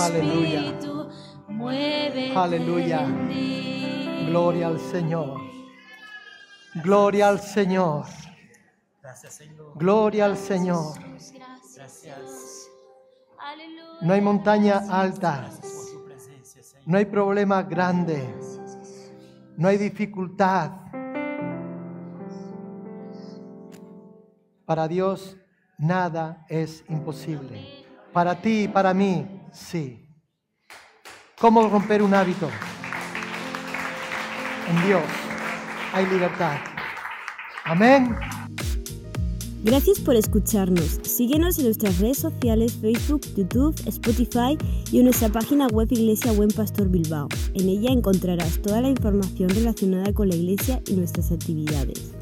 Aleluya. Aleluya. Gloria al Señor. Gloria al Señor. Gracias, Señor. Gloria al Señor. No hay montaña alta. No hay problema grande. No hay dificultad. Para Dios nada es imposible. Para ti y para mí, sí. ¿Cómo romper un hábito? En Dios hay libertad. Amén. Gracias por escucharnos. Síguenos en nuestras redes sociales, Facebook, YouTube, Spotify y en nuestra página web Iglesia Buen Pastor Bilbao. En ella encontrarás toda la información relacionada con la iglesia y nuestras actividades.